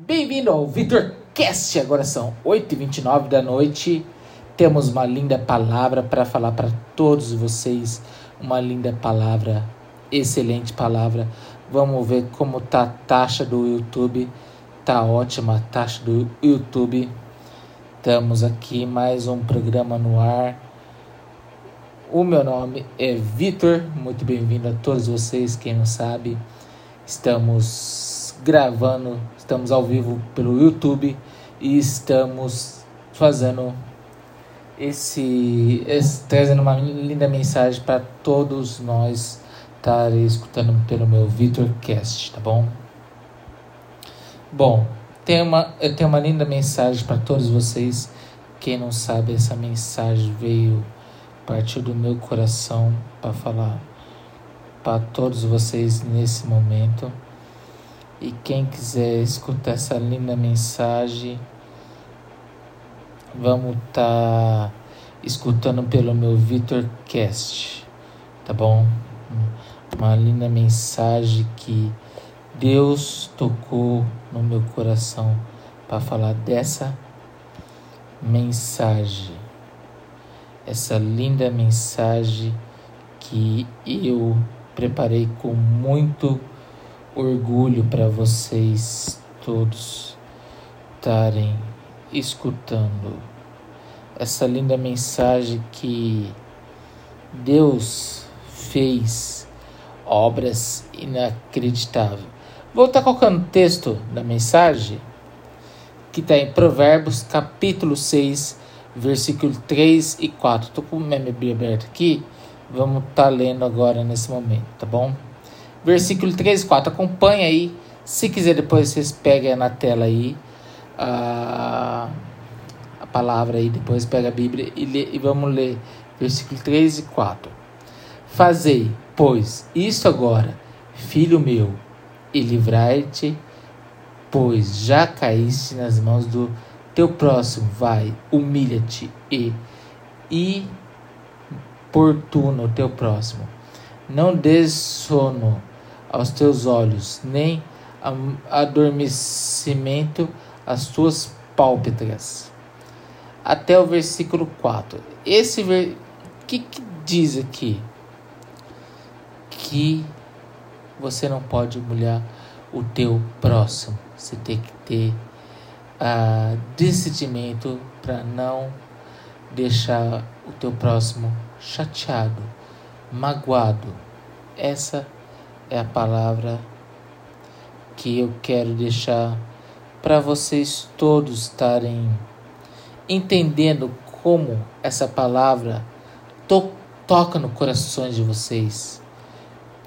Bem-vindo ao VitorCast. Agora são 8h29 da noite. Temos uma linda palavra para falar para todos vocês. Uma linda palavra, excelente palavra. Vamos ver como tá a taxa do YouTube. Tá ótima a taxa do YouTube. Estamos aqui mais um programa no ar. O meu nome é Vitor. Muito bem-vindo a todos vocês. Quem não sabe, estamos gravando, estamos ao vivo pelo YouTube e estamos fazendo esse, esse trazendo uma linda mensagem para todos nós estarem escutando pelo meu VitorCast, tá bom? Bom, tem uma, eu tenho uma linda mensagem para todos vocês. Quem não sabe, essa mensagem veio partir do meu coração para falar para todos vocês nesse momento. E quem quiser escutar essa linda mensagem, vamos estar tá escutando pelo meu VitorCast, tá bom? Uma linda mensagem que Deus tocou no meu coração para falar dessa mensagem, essa linda mensagem que eu preparei com muito orgulho para vocês todos estarem escutando essa linda mensagem que Deus fez obras inacreditáveis. Vou estar colocando o texto da mensagem que está em Provérbios capítulo 6, versículo 3 e 4. Estou com minha Bíblia aberta aqui. Vamos estar tá lendo agora nesse momento, tá bom? Versículo 3 e 4. Acompanha aí. Se quiser, depois vocês peguem na tela aí a, a palavra aí. Depois pega a Bíblia e, lê, e vamos ler versículo 3 e 4. Fazei, pois, isto agora, filho meu, e livrai-te, pois já caíste nas mãos do teu próximo. Vai, humilha-te e importuna o teu próximo. Não des sono aos teus olhos, nem adormecimento às tuas pálpebras. Até o versículo 4. Esse ver... que, que diz aqui? Que você não pode humilhar o teu próximo. Você tem que ter uh, decidimento para não deixar o teu próximo chateado, magoado. Essa é a palavra que eu quero deixar para vocês todos estarem entendendo como essa palavra to toca no corações de vocês,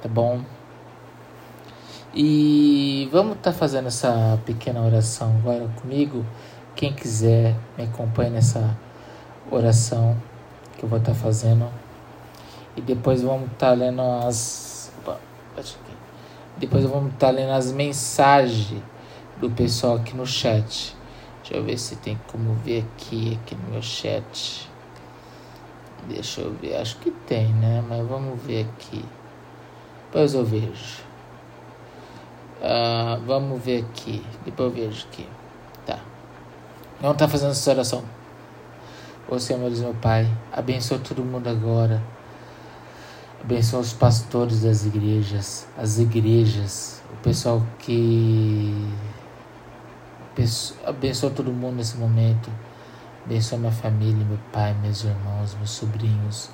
tá bom? E vamos estar tá fazendo essa pequena oração agora comigo. Quem quiser me acompanhe nessa oração que eu vou estar tá fazendo. E depois vamos estar tá lendo as. Depois vamos estar tá lendo as mensagens do pessoal aqui no chat. Deixa eu ver se tem como ver aqui, aqui no meu chat. Deixa eu ver, acho que tem, né? Mas vamos ver aqui. Depois eu vejo. Uh, vamos ver aqui. Depois eu vejo aqui. Tá. Estar tá fazendo essa oração. Ô Senhor, meu Deus, meu Pai, abençoa todo mundo agora. Abençoa os pastores das igrejas, as igrejas, o pessoal que. Abençoa todo mundo nesse momento. Abençoa minha família, meu pai, meus irmãos, meus sobrinhos,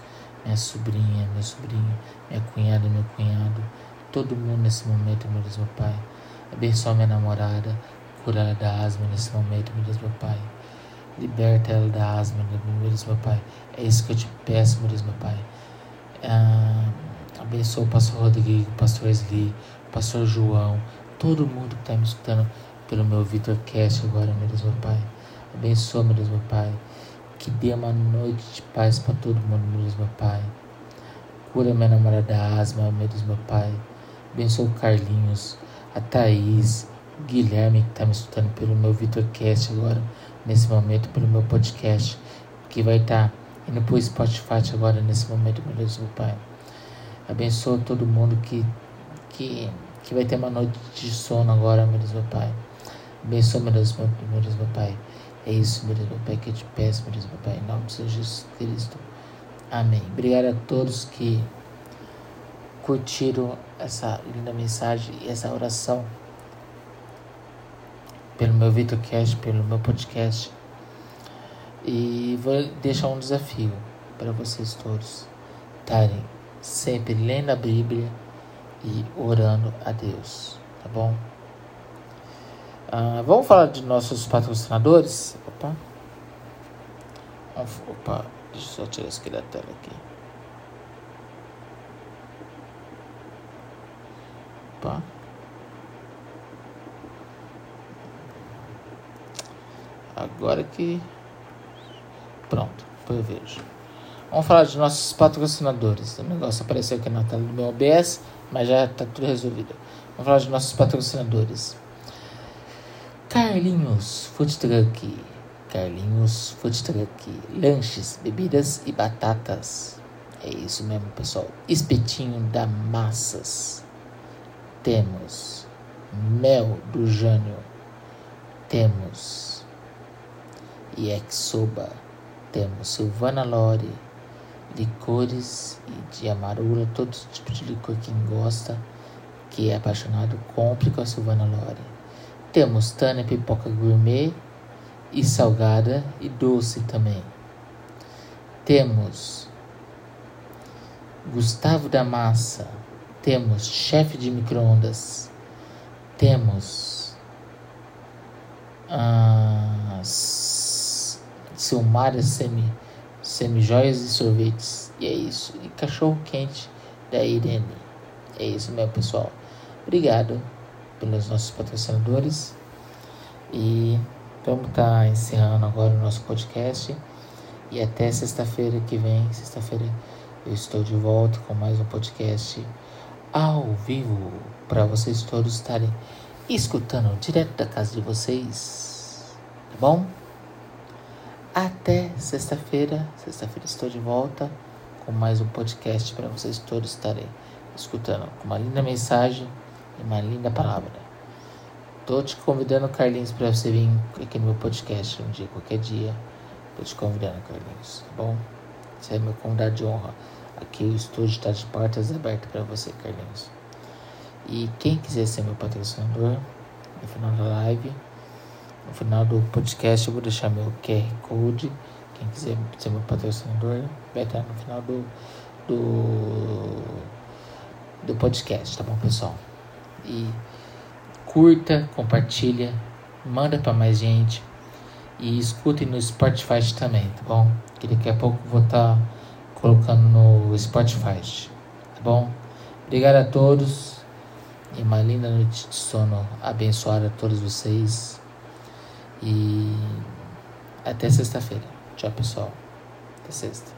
minha sobrinha, meu sobrinho, minha cunhada, meu cunhado. Todo mundo nesse momento, meu Deus, meu Pai. Abençoa minha namorada, cura ela da asma nesse momento, meu Deus, meu Pai. Liberta ela da asma, meu Deus, meu Pai. É isso que eu te peço, meu Deus, meu Pai. Ah, abençoa o pastor Rodrigo, o pastor Esli, o pastor João, todo mundo que está me escutando pelo meu VitorCast agora, meu Deus, meu Pai. Abençoa, meu Deus, meu Pai. Que dê uma noite de paz para todo mundo, meu Deus, meu Pai. Cura minha namorada da asma, meu Deus, meu Pai. Abençoa o Carlinhos, a Thaís, o Guilherme que está me escutando pelo meu VitorCast agora, nesse momento, pelo meu podcast, que vai estar. Tá indo para o Spotify agora nesse momento, meu Deus, meu Pai. Abençoa todo mundo que, que, que vai ter uma noite de sono agora, meu Deus, meu Pai. Abençoa, meu Deus, meu, meu Deus, meu Pai. É isso, meu Deus, meu Pai, que eu te peço, meu Deus, meu Pai, em nome de Jesus Cristo. Amém. Obrigado a todos que curtiram essa linda mensagem e essa oração pelo meu VitorCast, pelo meu podcast. E vou deixar um desafio para vocês todos estarem sempre lendo a Bíblia e orando a Deus, tá bom? Ah, vamos falar de nossos patrocinadores? Opa. Opa, deixa eu só tirar isso aqui da tela aqui. Opa. Agora que. Pronto, eu vejo. Vamos falar de nossos patrocinadores. O negócio apareceu aqui na tela do meu OBS, mas já está tudo resolvido. Vamos falar de nossos patrocinadores. Carlinhos Food Truck. Carlinhos Food Truck. Lanches, bebidas e batatas. É isso mesmo, pessoal. Espetinho da Massas. Temos Mel do Jânio. Temos Yakisoba. Temos Silvana Lore. Licores de amarula, todo tipo de licor quem gosta, que é apaixonado, compre com a Silvana Lore. Temos Tânia Pipoca Gourmet e salgada e doce também. Temos Gustavo da Massa. Temos chefe de microondas. Temos ah, Silmara semi, semi joias e sorvetes. E é isso. E cachorro quente da Irene. É isso, meu pessoal. Obrigado pelos nossos patrocinadores. E vamos estar tá encerrando agora o nosso podcast. E até sexta-feira que vem, sexta-feira, eu estou de volta com mais um podcast ao vivo para vocês todos estarem escutando direto da casa de vocês. Tá bom? Até sexta-feira. Sexta-feira estou de volta com mais um podcast para vocês todos estarem escutando com uma linda mensagem e uma linda palavra. Tô te convidando, Carlinhos, para você vir aqui no meu podcast um dia, qualquer dia. Tô te convidando, Carlinhos, tá bom? Você é meu convidado de honra. Aqui o estúdio está de portas abertas para você, Carlinhos. E quem quiser ser meu patrocinador, no final da live, no final do podcast, eu vou deixar meu QR Code. Quem quiser ser meu patrocinador, vai estar no final do, do, do podcast, tá bom, pessoal? e curta, compartilha, manda para mais gente e escute no Spotify também, tá bom? Que daqui a pouco vou estar tá colocando no Spotify, tá bom? Obrigado a todos e uma linda noite de sono abençoada a todos vocês e até sexta-feira. Tchau, pessoal. Até sexta.